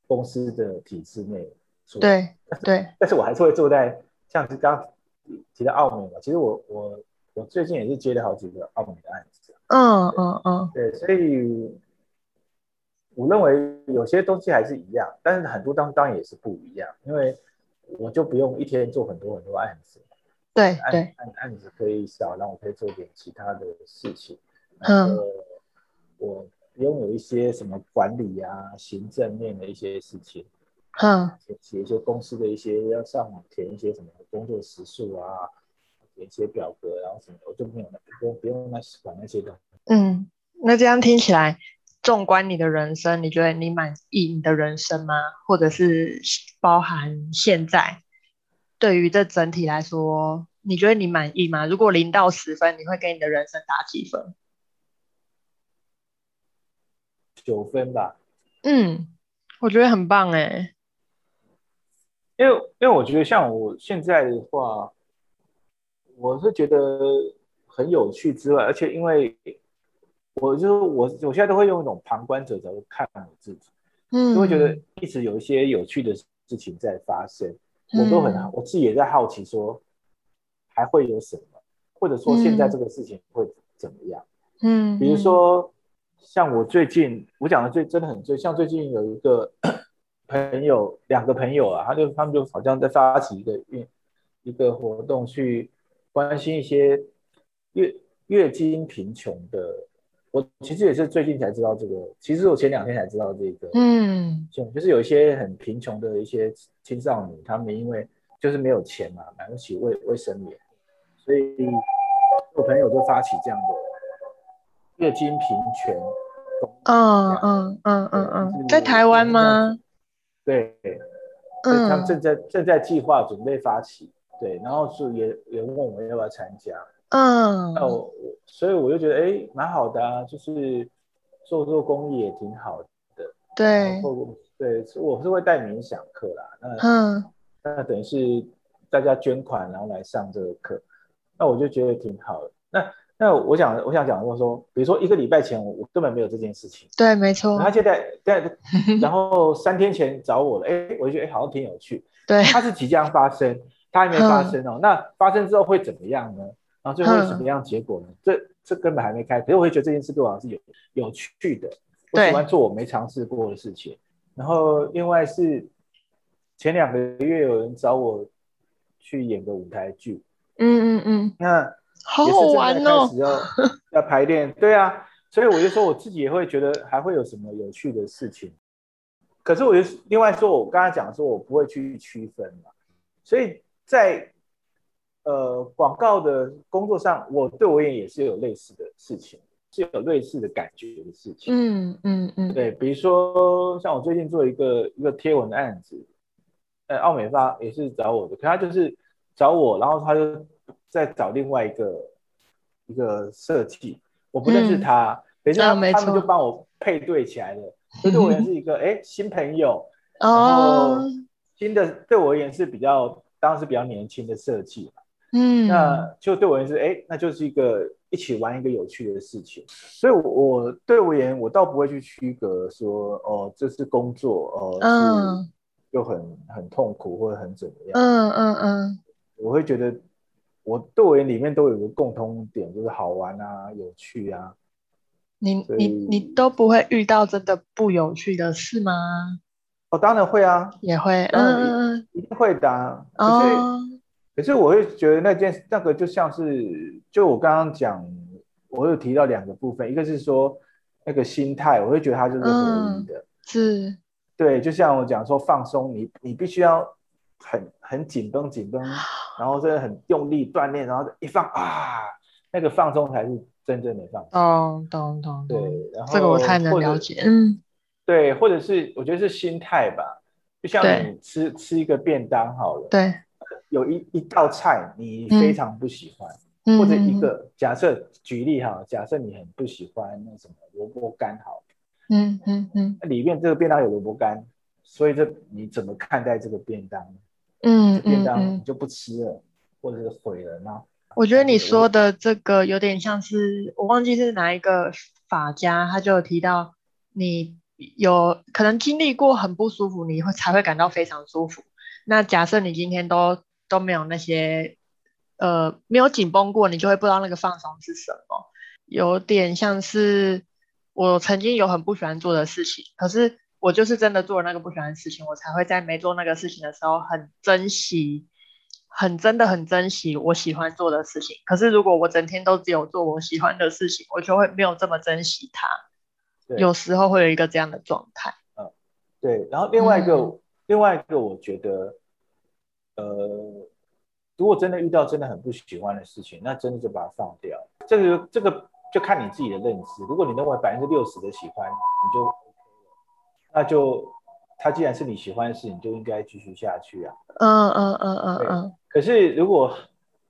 公司的体制内做。对对，但是我还是会坐在，像是刚提到澳门嘛，其实我我我最近也是接了好几个澳门的案子。嗯嗯嗯。对，所以我认为有些东西还是一样，但是很多当当然也是不一样，因为我就不用一天做很多很多案子。对对，案案子可以少，然后我可以做点其他的事情。嗯。我。拥有一些什么管理啊、行政面的一些事情，嗯，写一些公司的一些要上网填一些什么工作时数啊，填写表格，然后什么我就没有那不用不用那管那些的。嗯，那这样听起来，纵观你的人生，你觉得你满意你的人生吗？或者是包含现在，对于这整体来说，你觉得你满意吗？如果零到十分，你会给你的人生打几分？九分吧，嗯，我觉得很棒哎，因为因为我觉得像我现在的话，我是觉得很有趣之外，而且因为我就我我现在都会用一种旁观者角度看我自己，嗯，就会觉得一直有一些有趣的事情在发生，我都很我自己也在好奇说还会有什么，或者说现在这个事情会怎么样，嗯，比如说。像我最近我讲的最真的很最像最近有一个朋友两个朋友啊，他就他们就好像在发起一个运一个活动，去关心一些月月经贫穷的。我其实也是最近才知道这个，其实我前两天才知道这个，嗯，就就是有一些很贫穷的一些青少年，他们因为就是没有钱嘛，买不起卫卫生棉，所以我朋友就发起这样的。月经平权，嗯嗯嗯嗯嗯，在台湾吗？对，嗯，他们正在正在计划准备发起，对，然后是也也问我们要不要参加，嗯，那我所以我就觉得哎，蛮好的啊，就是做做公益也挺好的，对，对，我是会带冥想课啦，那嗯，那等于是大家捐款然后来上这个课，那我就觉得挺好的，那。那我想，我想讲就是说，比如说一个礼拜前，我我根本没有这件事情。对，没错。他现在在，然后三天前找我了，哎，我就觉得哎，好像挺有趣。对，它是即将发生，它还没发生哦。那发生之后会怎么样呢？然后最后会什么样结果呢？这这根本还没开。可是我会觉得这件事对我是有有趣的。我喜欢做我没尝试过的事情。然后另外是前两个月有人找我去演个舞台剧。嗯嗯嗯。那。好好玩哦！要排练，对啊，所以我就说我自己也会觉得还会有什么有趣的事情。可是我就另外说，我刚才讲说，我不会去区分嘛。所以在呃，广告的工作上，我对我也也是有类似的事情，是有类似的感觉的事情。嗯嗯嗯，对，比如说像我最近做一个一个贴文的案子，呃，奥美发也是找我的，可他就是找我，然后他就在找另外一个一个设计，我不认识他，等一下他们就帮我配对起来了，所以对我而言是一个哎新朋友，然后新的对我而言是比较当时比较年轻的设计嘛。嗯，那就对我而言是，哎，那就是一个一起玩一个有趣的事情。所以，我对我而言，我倒不会去区隔说，哦，这是工作，哦，是就很很痛苦或者很怎么样。嗯嗯嗯，我会觉得，我对我而言里面都有个共通点，就是好玩啊，有趣啊。你你你都不会遇到真的不有趣的事吗？哦，当然会啊，也会，嗯一定会的。哦。可是我会觉得那件那个就像是，就我刚刚讲，我有提到两个部分，一个是说那个心态，我会觉得它就是合理的，是，对，就像我讲说放松，你你必须要很很紧绷紧绷，然后真的很用力锻炼，然后一放啊，那个放松才是真正的放松。懂懂懂，对，然后这个我太能了解，嗯，对，或者是我觉得是心态吧，就像你吃吃一个便当好了，对。有一一道菜你非常不喜欢，或者一个假设举例哈，假设你很不喜欢那什么萝卜干好，嗯嗯嗯，里面这个便当有萝卜干，所以这你怎么看待这个便当？嗯便当你就不吃了，或者是毁了呢？我觉得你说的这个有点像是我忘记是哪一个法家，他就有提到你有可能经历过很不舒服，你会才会感到非常舒服。那假设你今天都都没有那些，呃，没有紧绷过，你就会不知道那个放松是什么。有点像是我曾经有很不喜欢做的事情，可是我就是真的做了那个不喜欢的事情，我才会在没做那个事情的时候很珍惜，很真的很珍惜我喜欢做的事情。可是如果我整天都只有做我喜欢的事情，我就会没有这么珍惜它。有时候会有一个这样的状态。嗯，对。然后另外一个，另外一个，我觉得。呃，如果真的遇到真的很不喜欢的事情，那真的就把它放掉。这个这个就看你自己的认知。如果你认为百分之六十的喜欢，你就 OK 了，那就它既然是你喜欢的事，情就应该继续下去啊。嗯嗯嗯嗯嗯。可是如果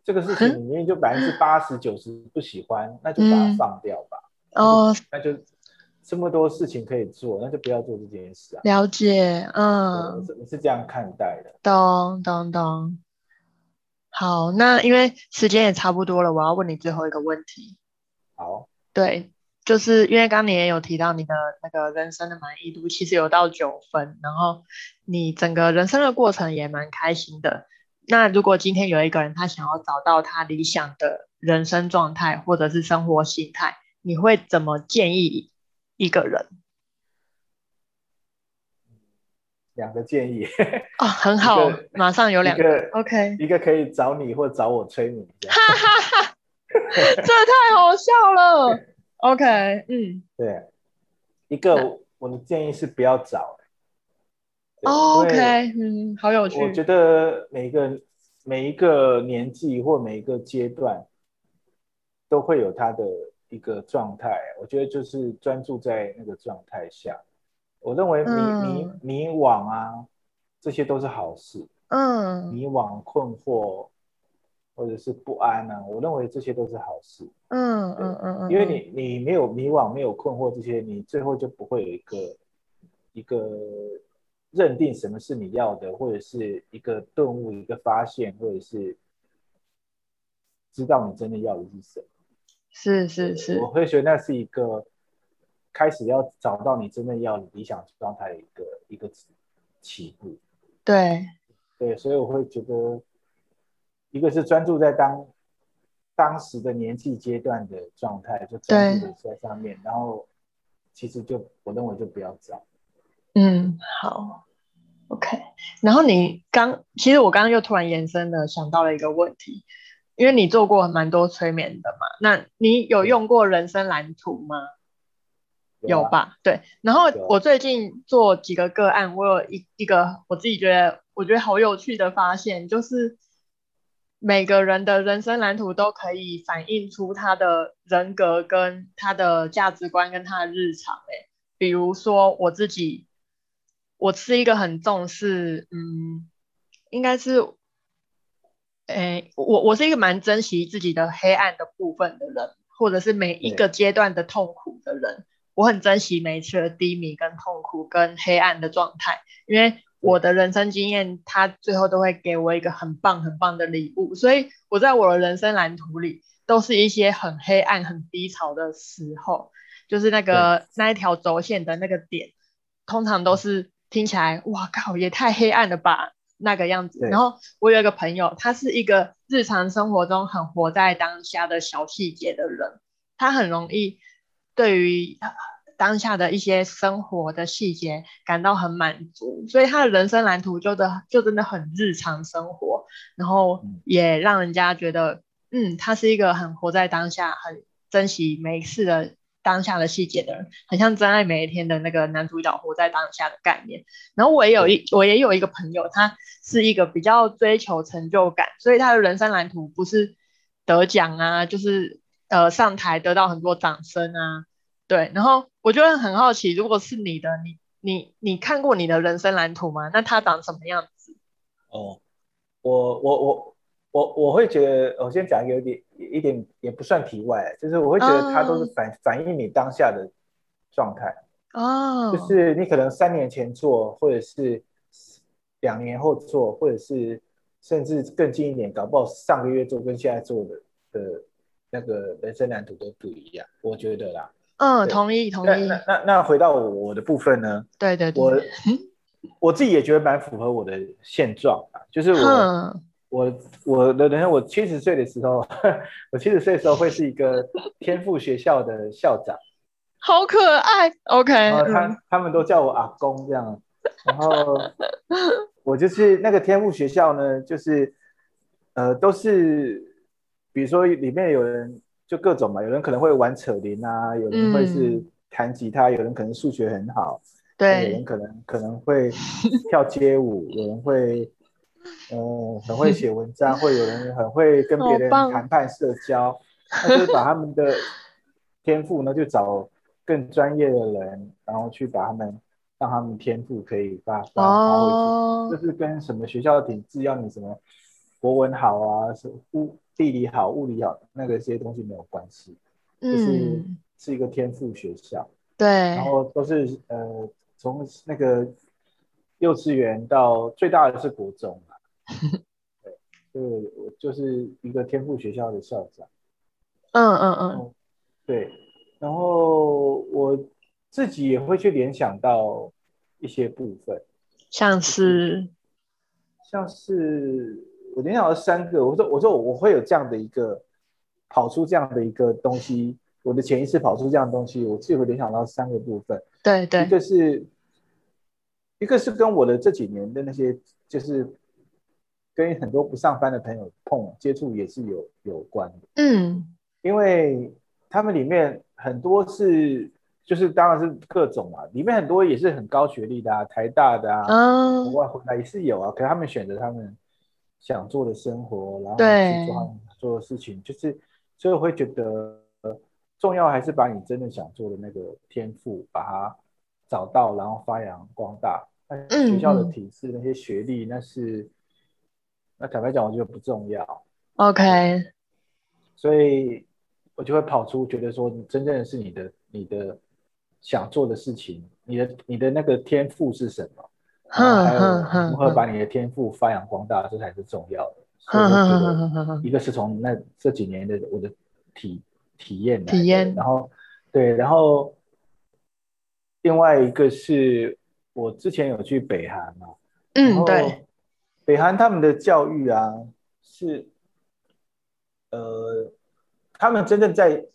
这个事情里面就百分之八十九十不喜欢，那就把它放掉吧。哦，那就。这么多事情可以做，那就不要做这件事啊。了解，嗯，我是这样看待的。懂懂懂。好，那因为时间也差不多了，我要问你最后一个问题。好。对，就是因为刚你也有提到你的那个人生的满意度其实有到九分，然后你整个人生的过程也蛮开心的。那如果今天有一个人他想要找到他理想的人生状态或者是生活心态，你会怎么建议？一个人，两个建议。哦，很好，马上有两个，OK，一个可以找你或找我催眠，哈哈哈，这太好笑了，OK，嗯，对，一个我的建议是不要找，OK，嗯，好有趣，我觉得每一个每一个年纪或每一个阶段都会有他的。一个状态，我觉得就是专注在那个状态下。我认为迷迷迷惘啊，这些都是好事。嗯，迷惘、困惑或者是不安啊，我认为这些都是好事。嗯嗯嗯嗯，因为你你没有迷惘、没有困惑这些，你最后就不会有一个一个认定什么是你要的，或者是一个顿悟、一个发现，或者是知道你真的要的是什么。是是是，我会觉得那是一个开始要找到你真正要理想状态的一个一个起步。对对，所以我会觉得，一个是专注在当当时的年纪阶段的状态，就专注在上面，然后其实就我认为就不要找。嗯，好，OK。然后你刚，其实我刚刚又突然延伸了，想到了一个问题。因为你做过蛮多催眠的嘛，那你有用过人生蓝图吗？有吧？对。然后我最近做几个个案，我有一一个我自己觉得我觉得好有趣的发现，就是每个人的人生蓝图都可以反映出他的人格跟他的价值观跟他的日常。哎，比如说我自己，我是一个很重视，嗯，应该是，哎，我我是一个蛮珍惜自己的黑暗的部分的人，或者是每一个阶段的痛苦的人，我很珍惜每一次的低迷跟痛苦跟黑暗的状态，因为。我的人生经验，他最后都会给我一个很棒很棒的礼物，所以我在我的人生蓝图里，都是一些很黑暗、很低潮的时候，就是那个那一条轴线的那个点，通常都是听起来，哇靠，也太黑暗了吧，那个样子。然后我有一个朋友，他是一个日常生活中很活在当下的小细节的人，他很容易对于。当下的一些生活的细节感到很满足，所以他的人生蓝图就的就真的很日常生活，然后也让人家觉得，嗯，他是一个很活在当下、很珍惜每一次的当下的细节的人，很像真爱每一天的那个男主角活在当下的概念。然后我也有一我也有一个朋友，他是一个比较追求成就感，所以他的人生蓝图不是得奖啊，就是呃上台得到很多掌声啊。对，然后我就会很好奇，如果是你的，你你你看过你的人生蓝图吗？那他长什么样子？哦，我我我我我会觉得，我先讲一个有点一点也不算题外，就是我会觉得它都是反反映你当下的状态哦，就是你可能三年前做，或者是两年后做，或者是甚至更近一点，搞不好上个月做跟现在做的的那个人生蓝图都不一样，我觉得啦。嗯，同意同意。那那那回到我的部分呢？对对对，我我自己也觉得蛮符合我的现状啊，就是我我我的等下，我七十岁的时候，我七十岁的时候会是一个天赋学校的校长，好可爱。OK，他他们都叫我阿公这样，然后我就是那个天赋学校呢，就是呃都是，比如说里面有人。就各种嘛，有人可能会玩扯铃啊，有人会是弹吉他，有人可能数学很好，对，有人可能可能会跳街舞，有人会，呃，很会写文章，会有人很会跟别人谈判社交，那就是把他们的天赋呢，就找更专业的人，然后去把他们让他们天赋可以发挥出，就是跟什么学校的体制要你什么国文好啊，是物地理好，物理好，那个些东西没有关系，就是是一个天赋学校，对，然后都是呃从那个幼稚园到最大的是国中嘛，对，就我就是一个天赋学校的校长，嗯嗯嗯，对，然后我自己也会去联想到一些部分，像是像是。我联想到三个，我说我说我会有这样的一个跑出这样的一个东西，我的潜意识跑出这样的东西，我自己会联想到三个部分。对对，一个是一个是跟我的这几年的那些，就是跟很多不上班的朋友碰接触也是有有关的。嗯，因为他们里面很多是就是当然是各种啊，里面很多也是很高学历的啊，台大的啊，国外回来也是有啊，可是他们选择他们。想做的生活，然后去做他们做的事情，就是所以我会觉得重要还是把你真的想做的那个天赋把它找到，然后发扬光大。那学校的体制那些学历，那是那坦白讲，我觉得不重要。OK，所以我就会跑出觉得说，你真正的是你的你的想做的事情，你的你的那个天赋是什么？还有如何把你的天赋发扬光大，这才是重要的。所以我觉得，一个是从那这几年的我的体体验体验，然后对，然后另外一个是我之前有去北韩嘛，嗯，对，北韩他们的教育啊是，呃，他们真正在。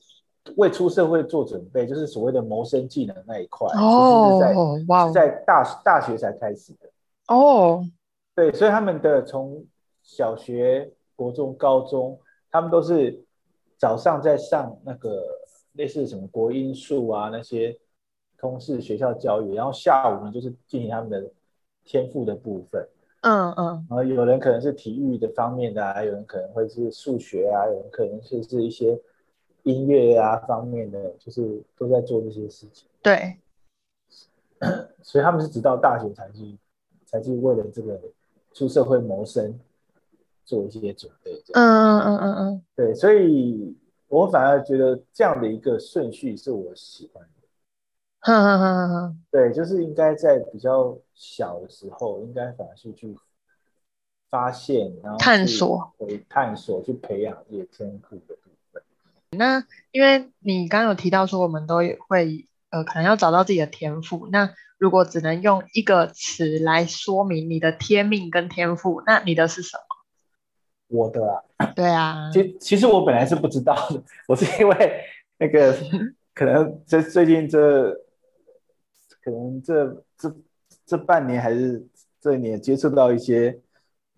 为出社会做准备，就是所谓的谋生技能那一块，其实是在是在大大学才开始的。哦，对，所以他们的从小学、国中、高中，他们都是早上在上那个类似什么国音数啊那些通识学校教育，然后下午呢就是进行他们的天赋的部分。嗯嗯。然后有人可能是体育的方面的啊，有人可能会是数学啊，有人可能是是一些音乐啊方面的，就是都在做这些事情。对。所以他们是直到大学才去，才去为了这个出社会谋生做一些准备。嗯嗯嗯嗯嗯。对，所以我反而觉得这样的一个顺序是我喜欢的。哼哼哼哼对，就是应该在比较小的时候，应该反而是去发现，然后探索，去探索，去培养这些天赋的部分。那因为你刚刚有提到说，我们都会。呃，可能要找到自己的天赋。那如果只能用一个词来说明你的天命跟天赋，那你的是什么？我的啊，对啊。其其实我本来是不知道的，我是因为那个 可能这最近这可能这这这半年还是这一年接触到一些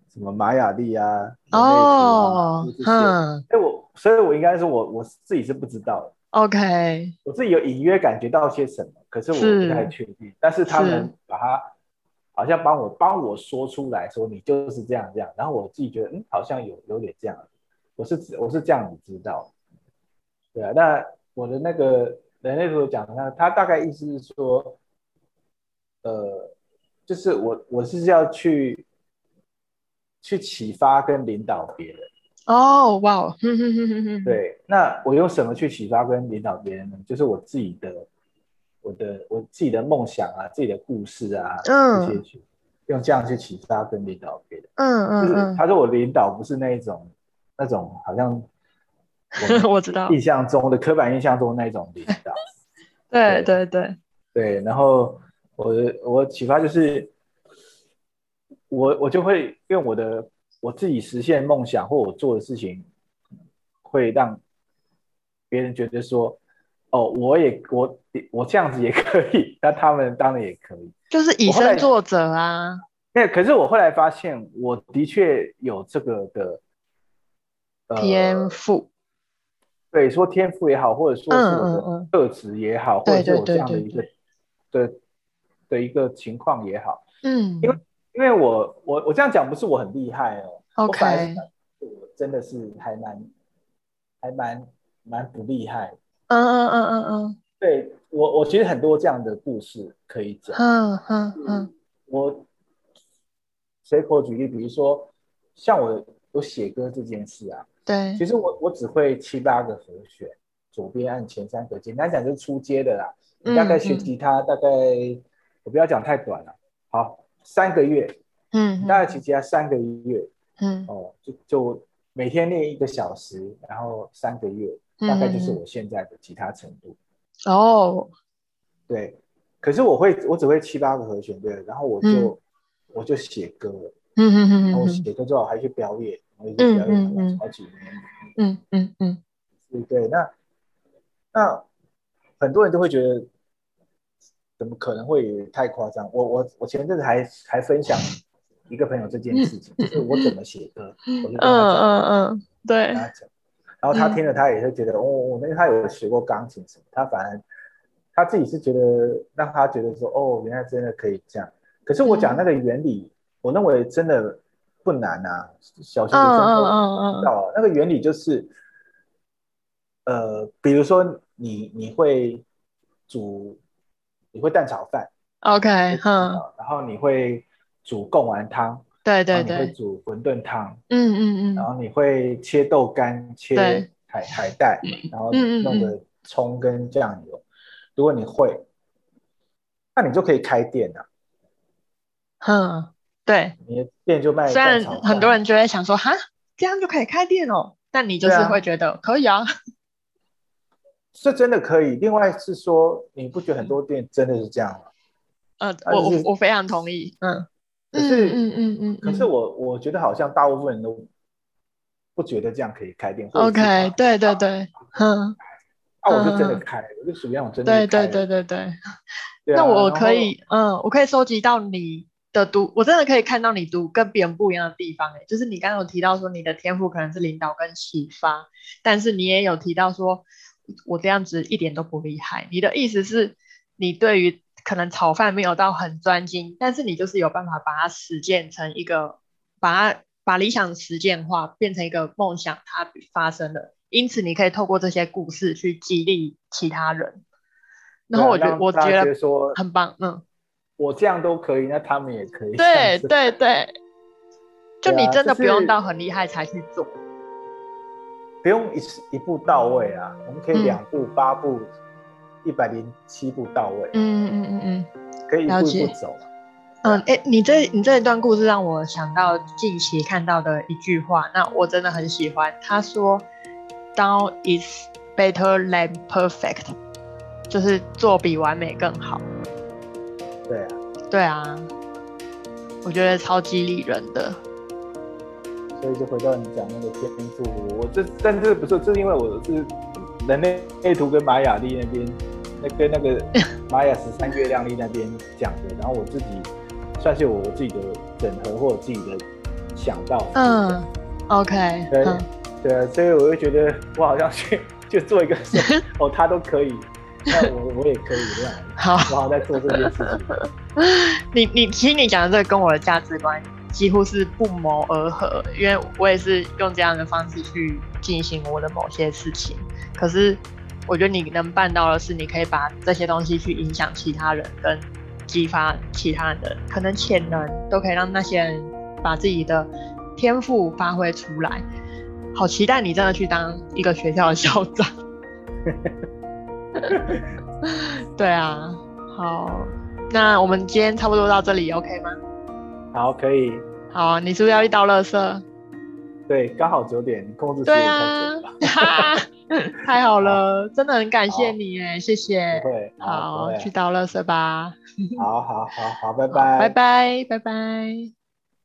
什么玛雅历啊，哦，嗯，哎我，所以我应该是我我自己是不知道的。OK，我自己有隐约感觉到些什么，可是我不太确定。但是他们把它好像帮我帮我说出来说你就是这样这样，然后我自己觉得嗯好像有有点这样，我是我是这样子知道，对啊。那我的那个人类图讲的，他大概意思是说，呃，就是我我是要去去启发跟领导别人。哦，哇，对，那我用什么去启发跟领导别人呢？就是我自己的，我的我自己的梦想啊，自己的故事啊，这些去用这样去启发跟领导别人。嗯嗯，就是他说我领导不是那一种，那种好像 我知道印象中的刻板印象中那种领导。对对对对，然后我我启发就是我我就会用我的。我自己实现梦想或我做的事情，会让别人觉得说：“哦，我也我我这样子也可以。”那他们当然也可以，就是以身作则啊。那可是我后来发现，我的确有这个的天赋。对，说天赋也好，或者说是我的特质也好，或者是我这样的一个的的一个情况也好，嗯，因为。因为我我我这样讲不是我很厉害哦，OK，我真的是还蛮还蛮蛮不厉害，嗯嗯嗯嗯嗯，对我我其实很多这样的故事可以讲，嗯嗯嗯，我随口举例，比如说像我我写歌这件事啊，对，其实我我只会七八个和弦，左边按前三个，简单讲就是出街的啦，你大概学吉他大概我不要讲太短了，好。三个月，嗯，大概起他三个月，嗯，哦，就就每天练一个小时，然后三个月，大概就是我现在的吉他程度。哦，对，可是我会，我只会七八个和弦，对，然后我就我就写歌，嗯嗯嗯，然后写歌之后还去表演，然后去表演了好几年，嗯嗯嗯，对对，那那很多人都会觉得。怎么可能会太夸张？我我我前阵子还还分享一个朋友这件事情，就是我怎么写歌，我就跟他讲，嗯嗯嗯，对，然后他听了，他也是觉得，哦，因为他有学过钢琴什么，他反而他自己是觉得让他觉得说，哦，原来真的可以这样。可是我讲那个原理，我认为真的不难啊，小学生都知道。那个原理就是，呃，比如说你你会煮。你会蛋炒饭，OK，嗯，然后你会煮贡丸汤，对对对，会煮馄饨汤，嗯嗯嗯，然后你会切豆干、切海海带，然后弄个葱跟酱油。如果你会，那你就可以开店了。嗯，对，你的店就卖。虽然很多人就会想说，哈，这样就可以开店哦，但你就是会觉得可以啊。这真的可以。另外是说，你不觉得很多店真的是这样吗？呃，我我我非常同意。嗯，可是嗯嗯嗯，可是我我觉得好像大部分人都不觉得这样可以开店。OK，对对对，嗯，那我就真的开，我就属于那种真的对对对对对。那我可以，嗯，我可以收集到你的读，我真的可以看到你读跟别人不一样的地方。哎，就是你刚刚有提到说你的天赋可能是领导跟启发，但是你也有提到说。我这样子一点都不厉害。你的意思是，你对于可能炒饭没有到很专精，但是你就是有办法把它实践成一个，把它把理想实践化，变成一个梦想，它发生了。因此，你可以透过这些故事去激励其他人。然后我觉得，我觉得说很棒，嗯，我这样都可以，那他们也可以。对对对，就你真的不用到很厉害才去做，不用一一步到位啊，我们可以两步、八步、一百零七步到位。嗯嗯嗯嗯，可以一步一步走。嗯，哎，你这你这一段故事让我想到近期看到的一句话，那我真的很喜欢。他说：“Down is better than perfect。”就是做比完美更好。对啊，对啊，我觉得超激励人的。所以就回到你讲那个天赋，我这但这不是，这是因为我是人类图跟玛雅历那边，那跟那个 玛雅十三月亮历那边讲的，然后我自己算是我自己的整合或者自己的想到。嗯，OK，对对啊，所以我就觉得我好像去就做一个哦，他都可以。那我我也可以这样，好，我好在做这件事情。你你其实你讲的这个跟我的价值观几乎是不谋而合，因为我也是用这样的方式去进行我的某些事情。可是我觉得你能办到的是，你可以把这些东西去影响其他人，跟激发其他人的可能潜能，都可以让那些人把自己的天赋发挥出来。好期待你真的去当一个学校的校长。对啊，好，那我们今天差不多到这里，OK 吗？好，可以。好，你是不是要去倒垃圾？对，刚好九点，控制对啊，太 好了，真的很感谢你哎，谢谢。对，好，去倒垃圾吧。好好好好，拜拜，拜拜，拜拜。